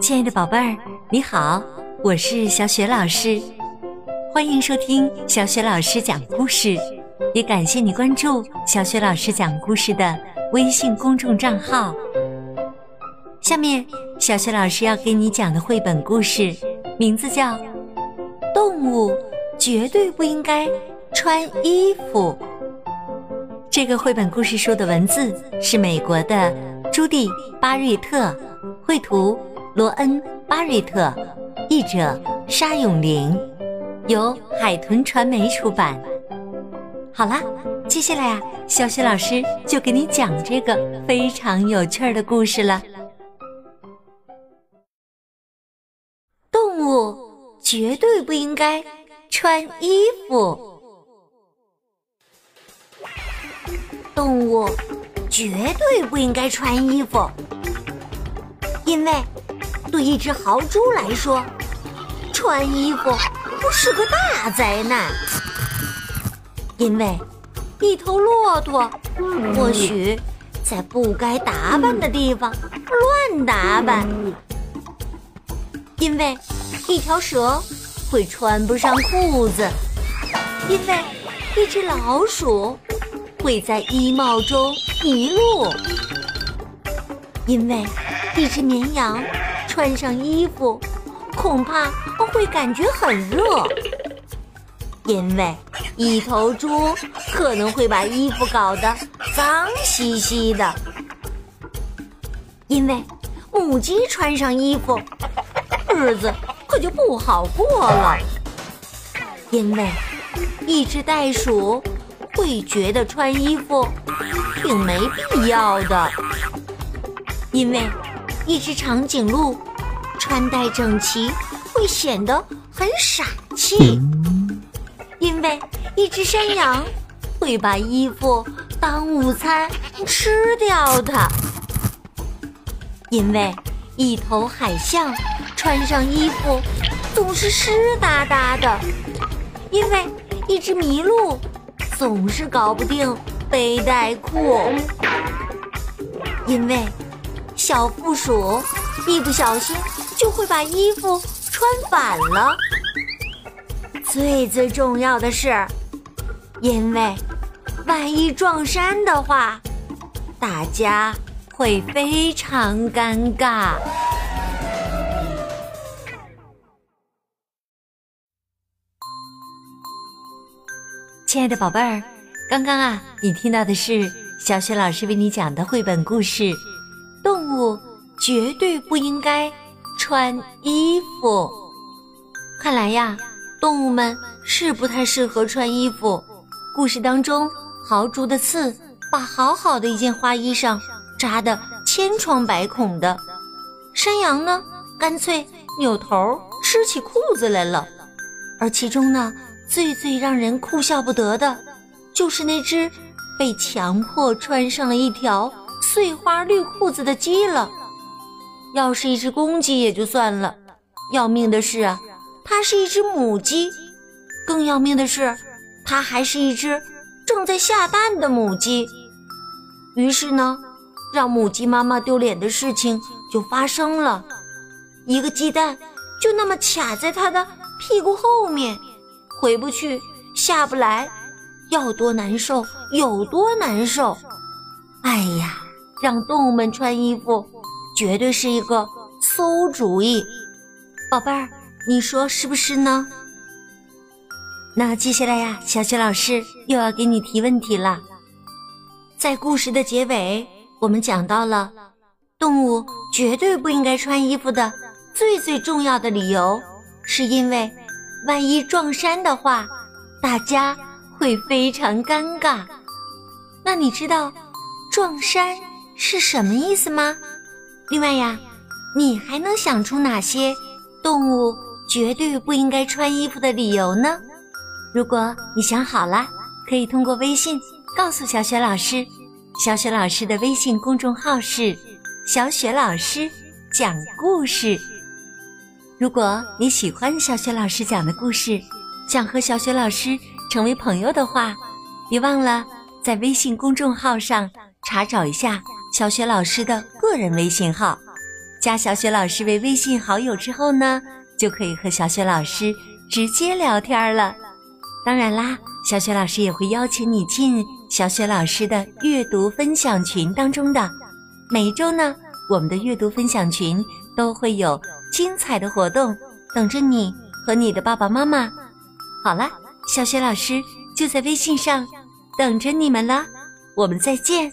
亲爱的宝贝儿，你好，我是小雪老师，欢迎收听小雪老师讲故事，也感谢你关注小雪老师讲故事的微信公众账号。下面，小雪老师要给你讲的绘本故事名字叫《动物绝对不应该穿衣服》。这个绘本故事书的文字是美国的朱迪·巴瑞特，绘图罗恩·巴瑞特，译者沙永玲，由海豚传媒出版。好啦，接下来啊，小雪老师就给你讲这个非常有趣儿的故事了。动物绝对不应该穿衣服。动物绝对不应该穿衣服，因为对一只豪猪来说，穿衣服是个大灾难。因为一头骆驼或许在不该打扮的地方乱打扮，因为一条蛇会穿不上裤子，因为一只老鼠。会在衣帽中迷路，因为一只绵羊穿上衣服恐怕会感觉很热；因为一头猪可能会把衣服搞得脏兮兮的；因为母鸡穿上衣服，日子可就不好过了；因为一只袋鼠。会觉得穿衣服挺没必要的，因为一只长颈鹿穿戴整齐会显得很傻气；因为一只山羊会把衣服当午餐吃掉它；因为一头海象穿上衣服总是湿哒哒的；因为一只麋鹿。总是搞不定背带裤，因为小负鼠一不小心就会把衣服穿反了。最最重要的是，因为万一撞衫的话，大家会非常尴尬。亲爱的宝贝儿，刚刚啊，你听到的是小雪老师为你讲的绘本故事《动物绝对不应该穿衣服》。看来呀，动物们是不太适合穿衣服。故事当中，豪猪的刺把好好的一件花衣裳扎得千疮百孔的；山羊呢，干脆扭头吃起裤子来了。而其中呢，最最让人哭笑不得的，就是那只被强迫穿上了一条碎花绿裤子的鸡了。要是一只公鸡也就算了，要命的是啊，它是一只母鸡，更要命的是，它还是一只正在下蛋的母鸡。于是呢，让母鸡妈妈丢脸的事情就发生了，一个鸡蛋就那么卡在它的屁股后面。回不去，下不来，要多难受有多难受。哎呀，让动物们穿衣服，绝对是一个馊主意。宝贝儿，你说是不是呢？那接下来呀，小雪老师又要给你提问题了。在故事的结尾，我们讲到了动物绝对不应该穿衣服的最最重要的理由，是因为。万一撞衫的话，大家会非常尴尬。那你知道撞衫是什么意思吗？另外呀，你还能想出哪些动物绝对不应该穿衣服的理由呢？如果你想好了，可以通过微信告诉小雪老师。小雪老师的微信公众号是“小雪老师讲故事”。如果你喜欢小雪老师讲的故事，想和小雪老师成为朋友的话，别忘了在微信公众号上查找一下小雪老师的个人微信号，加小雪老师为微信好友之后呢，就可以和小雪老师直接聊天了。当然啦，小雪老师也会邀请你进小雪老师的阅读分享群当中的。每一周呢，我们的阅读分享群都会有精彩的活动等着你和你的爸爸妈妈。好了，小雪老师就在微信上等着你们了，我们再见。